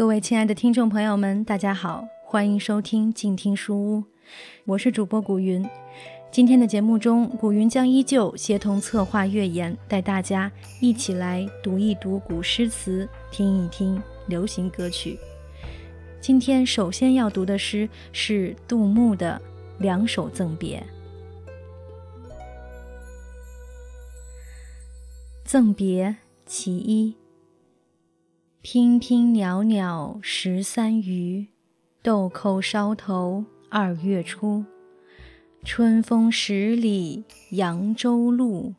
各位亲爱的听众朋友们，大家好，欢迎收听静听书屋，我是主播古云。今天的节目中，古云将依旧协同策划乐言，带大家一起来读一读古诗词，听一听流行歌曲。今天首先要读的诗是杜牧的两首赠别。赠别其一。娉娉袅袅十三余，豆蔻梢头二月初。春风十里扬州路，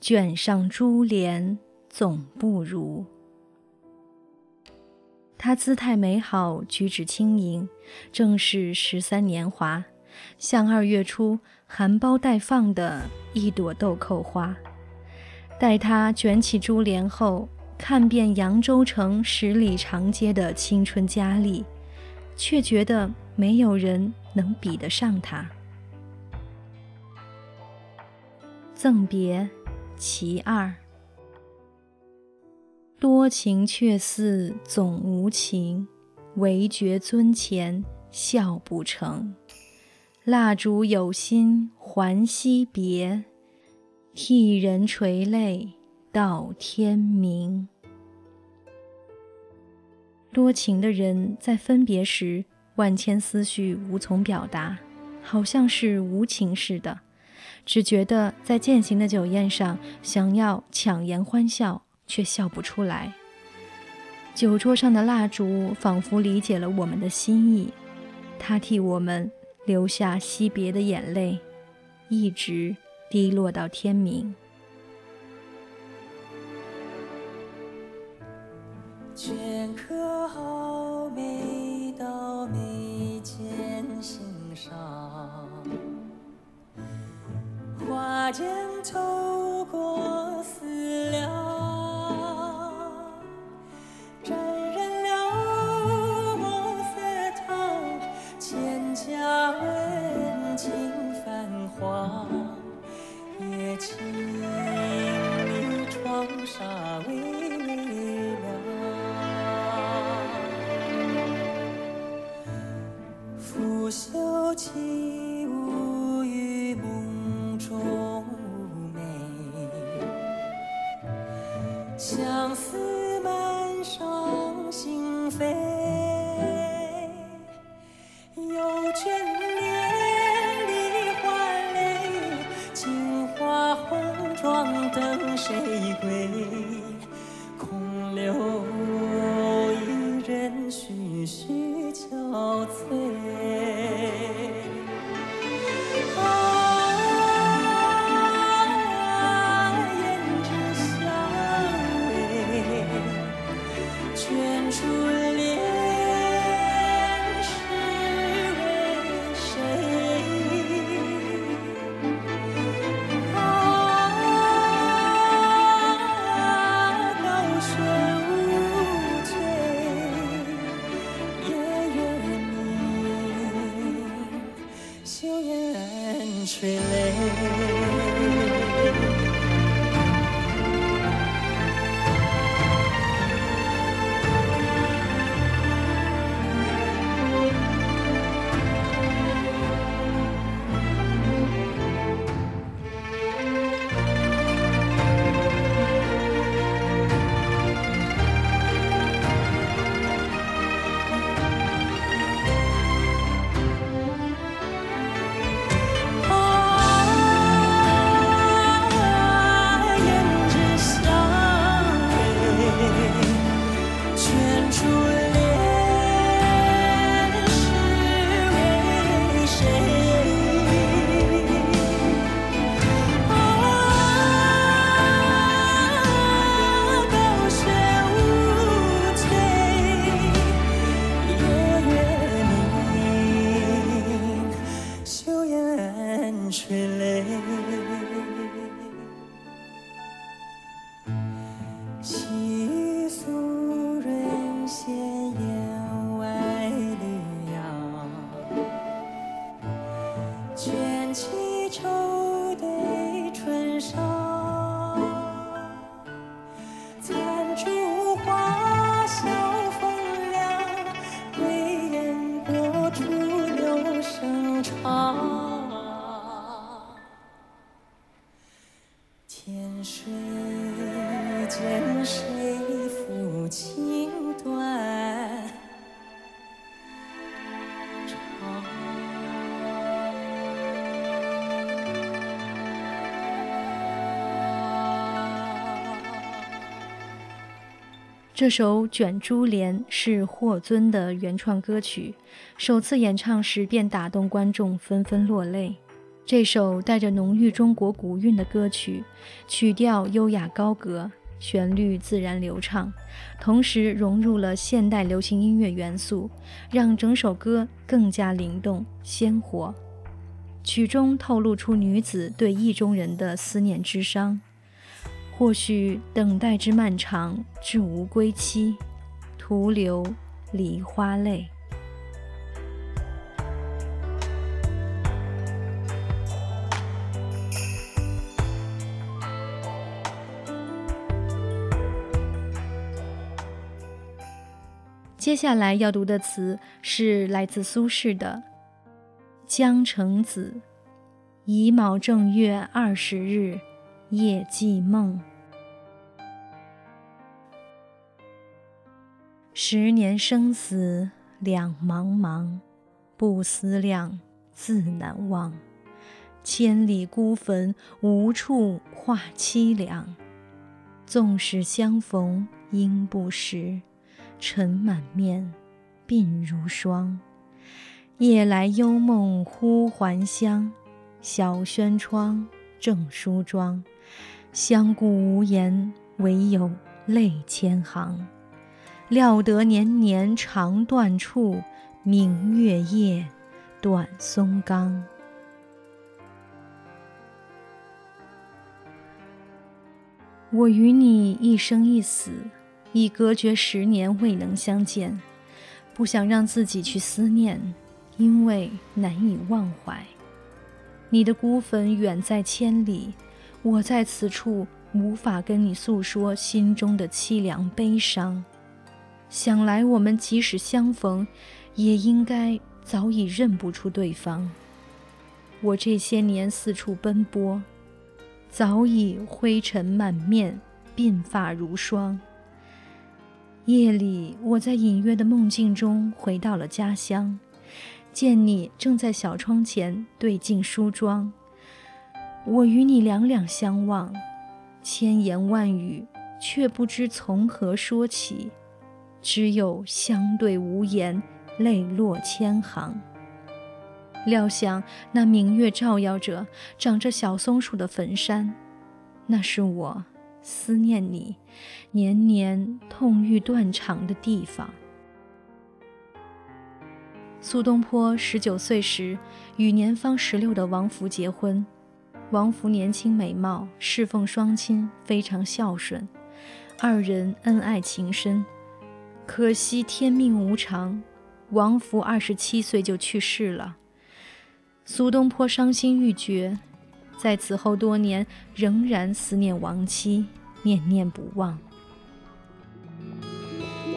卷上珠帘总不如。他姿态美好，举止轻盈，正是十三年华，像二月初含苞待放的一朵豆蔻花。待他卷起珠帘后。看遍扬州城十里长街的青春佳丽，却觉得没有人能比得上他。赠别其二。多情却似总无情，唯觉樽前笑不成。蜡烛有心还惜别，替人垂泪。到天明。多情的人在分别时，万千思绪无从表达，好像是无情似的，只觉得在践行的酒宴上，想要强颜欢笑，却笑不出来。酒桌上的蜡烛仿佛理解了我们的心意，它替我们留下惜别的眼泪，一直滴落到天明。刻好美到眉间心上，花间透过思量，沾染了墨色烫，蒹葭温情泛黄，也请你窗纱相思。country lane. 这首《卷珠帘》是霍尊的原创歌曲，首次演唱时便打动观众，纷纷落泪。这首带着浓郁中国古韵的歌曲，曲调优雅高格，旋律自然流畅，同时融入了现代流行音乐元素，让整首歌更加灵动鲜活。曲中透露出女子对意中人的思念之伤。或许等待之漫长，至无归期，徒留梨花泪。接下来要读的词是来自苏轼的《江城子》，乙卯正月二十日，夜寄梦。十年生死两茫茫，不思量，自难忘。千里孤坟，无处话凄凉。纵使相逢应不识，尘满面，鬓如霜。夜来幽梦忽还乡，小轩窗，正梳妆。相顾无言，唯有泪千行。料得年年肠断处，明月夜，短松冈。我与你一生一死，已隔绝十年未能相见，不想让自己去思念，因为难以忘怀。你的孤坟远在千里，我在此处，无法跟你诉说心中的凄凉悲伤。想来，我们即使相逢，也应该早已认不出对方。我这些年四处奔波，早已灰尘满面，鬓发如霜。夜里，我在隐约的梦境中回到了家乡，见你正在小窗前对镜梳妆。我与你两两相望，千言万语，却不知从何说起。只有相对无言，泪落千行。料想那明月照耀着长着小松树的坟山，那是我思念你、年年痛欲断肠的地方。苏东坡十九岁时与年方十六的王弗结婚，王弗年轻美貌，侍奉双亲，非常孝顺，二人恩爱情深。可惜天命无常，王弗二十七岁就去世了。苏东坡伤心欲绝，在此后多年仍然思念亡妻，念念不忘。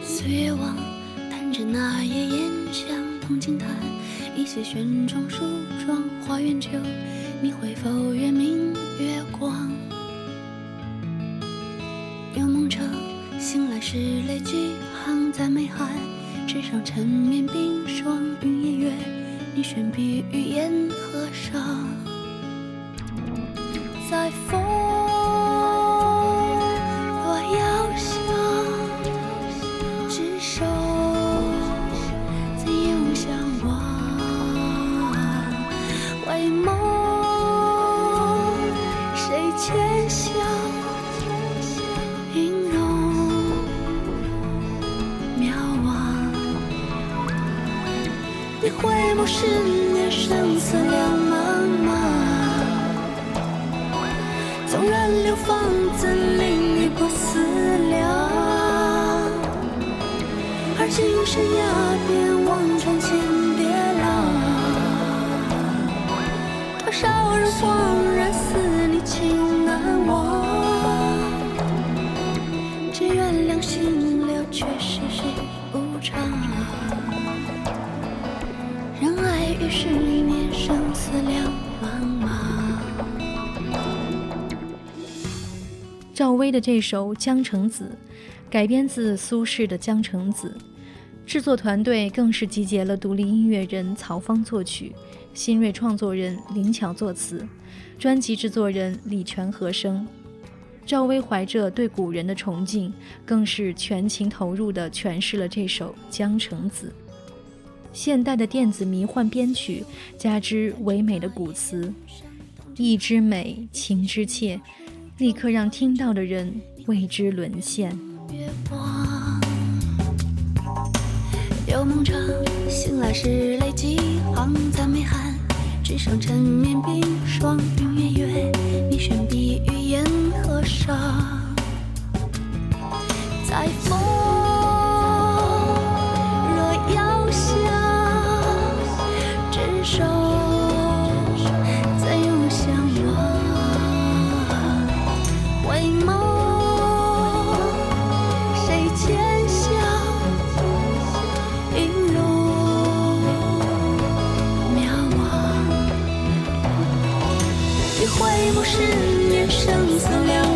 岁月望，弹着那夜烟香，铜镜台，一些轩中梳妆，花园酒，你会否月明月光？有梦者醒来时泪几行，在眉海，纸上缠绵冰霜，云烟月，你悬笔于烟河上，在风回眸十年，生死两茫茫。纵然流芳，怎令你不思量？而今生崖边，望穿千叠浪。多少人恍赵薇的这首《江城子》改编自苏轼的《江城子》，制作团队更是集结了独立音乐人曹芳作曲、新锐创作人林巧作词、专辑制作人李全和声。赵薇怀着对古人的崇敬，更是全情投入地诠释了这首《江城子》。现代的电子迷幻编曲，加之唯美的古词，意之美，情之切，立刻让听到的人为之沦陷。有梦长，醒来时泪几行，赞美寒，纸上沉绵冰霜，云月月，你悬笔于烟河上，在风。十年生死两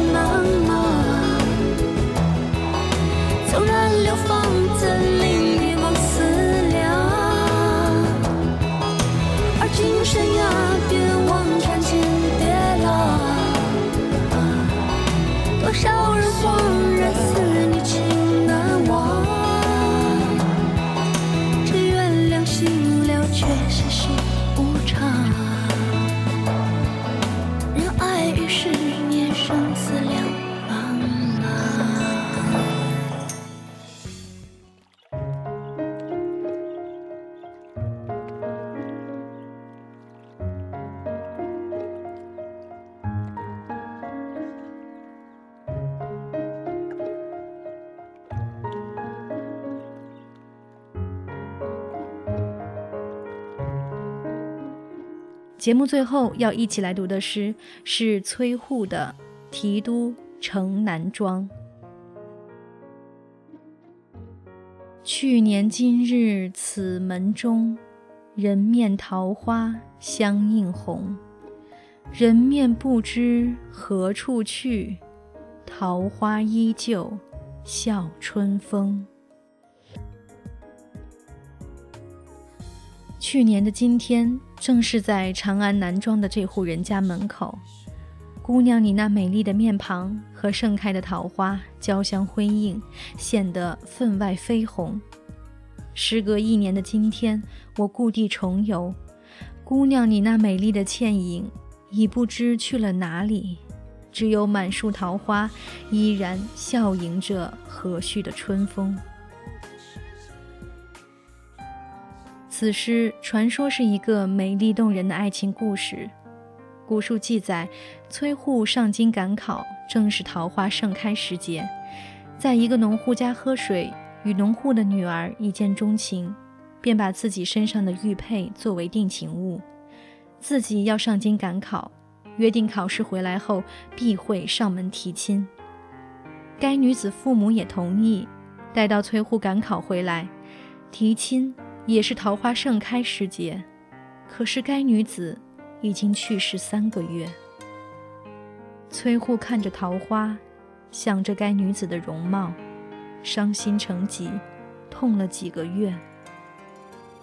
节目最后要一起来读的诗是崔护的《提督城南庄》。去年今日此门中，人面桃花相映红。人面不知何处去，桃花依旧笑春风。去年的今天。正是在长安南庄的这户人家门口，姑娘，你那美丽的面庞和盛开的桃花交相辉映，显得分外绯红。时隔一年的今天，我故地重游，姑娘，你那美丽的倩影已不知去了哪里，只有满树桃花依然笑迎着和煦的春风。此诗传说是一个美丽动人的爱情故事。古书记载，崔护上京赶考，正是桃花盛开时节，在一个农户家喝水，与农户的女儿一见钟情，便把自己身上的玉佩作为定情物，自己要上京赶考，约定考试回来后必会上门提亲。该女子父母也同意。待到崔护赶考回来，提亲。也是桃花盛开时节，可是该女子已经去世三个月。崔护看着桃花，想着该女子的容貌，伤心成疾，痛了几个月。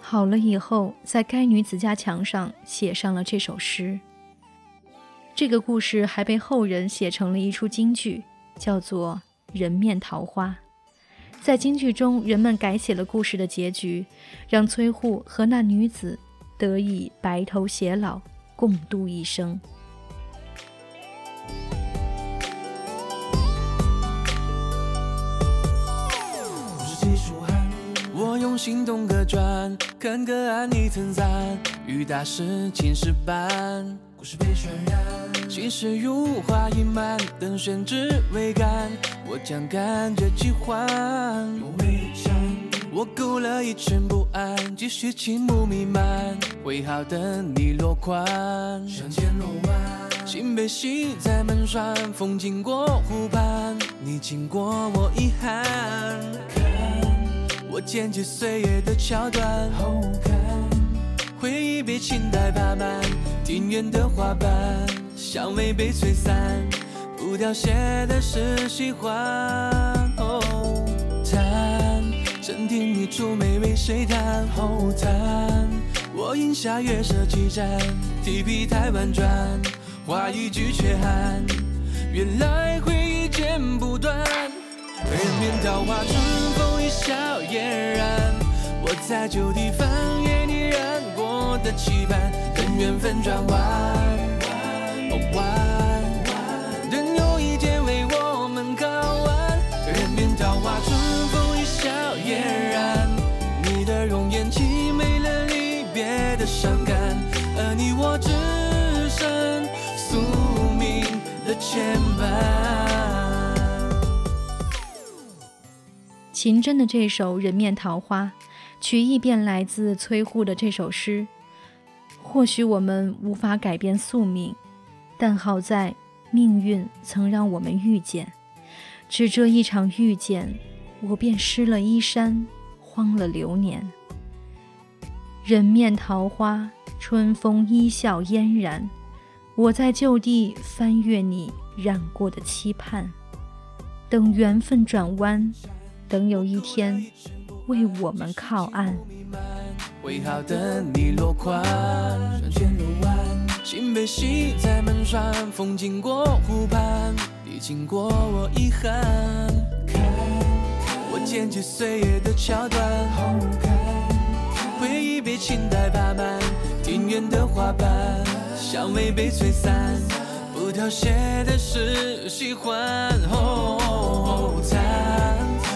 好了以后，在该女子家墙上写上了这首诗。这个故事还被后人写成了一出京剧，叫做《人面桃花》。在京剧中，人们改写了故事的结局，让崔护和那女子得以白头偕老，共度一生。我用心动个转，看个案你称赞，遇大事青石板，故事被渲染，心事如花溢满，等宣纸未干。我将感觉寄还，我勾勒一圈不安，继续轻幕弥漫，挥毫等你落款。相见若晚，心被系在门栓，风经过湖畔，你经过我遗憾。看，我剪辑岁月的桥段，后看，回忆被青苔爬满，庭院的花瓣，香味被吹散。不凋谢的是喜欢。哦，叹，正听你蹙眉为谁弹？后叹，我饮下月色几盏，提笔太婉转，话一句却寒。原来回忆剪不断。人面桃花，春风一笑嫣然。我在旧地翻阅你染过的期盼，缘分转弯，弯。等有一天为我们靠岸。人面桃花，春风一笑嫣然。你的容颜凄美了离别的伤感，而你我只剩宿命的牵绊。秦真的这首《人面桃花》，曲意便来自崔护的这首诗。或许我们无法改变宿命，但好在命运曾让我们遇见。只这一场遇见，我便失了衣衫，荒了流年。人面桃花，春风一笑嫣然。我在旧地翻阅你染过的期盼，等缘分转弯。等有一天为我们靠岸。为好的你落款，双肩入弯，心被系在门栓，风经过湖畔，你经过我遗憾。看，我剪辑岁月的桥段，回忆被青苔爬满，庭院的花瓣，香味被吹散，不凋谢的是喜欢。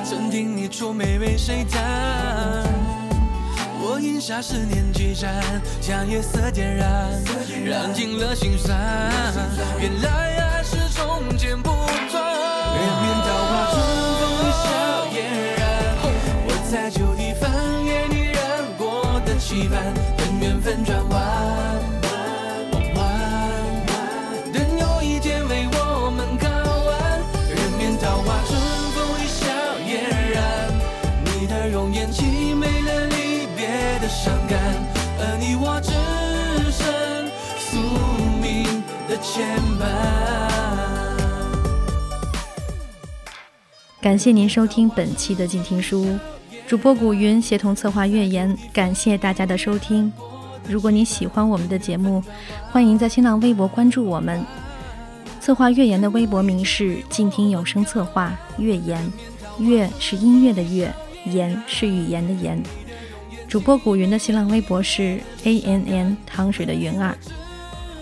曾听你出美为谁弹？我饮下十年几盏，将夜色点燃，燃尽了心酸。原来爱是从剪不断。人面桃花，春风一笑嫣然。我在旧地翻阅你染过的期盼，等缘分转感谢您收听本期的静听书，主播古云协同策划月言，感谢大家的收听。如果你喜欢我们的节目，欢迎在新浪微博关注我们。策划月言的微博名是静听有声策划月言，月是音乐的月，言是语言的言。主播古云的新浪微博是 a n n 汤水的云儿，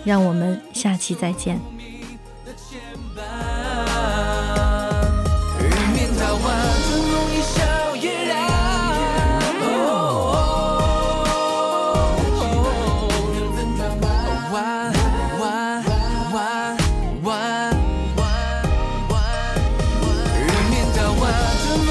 让我们下期再见。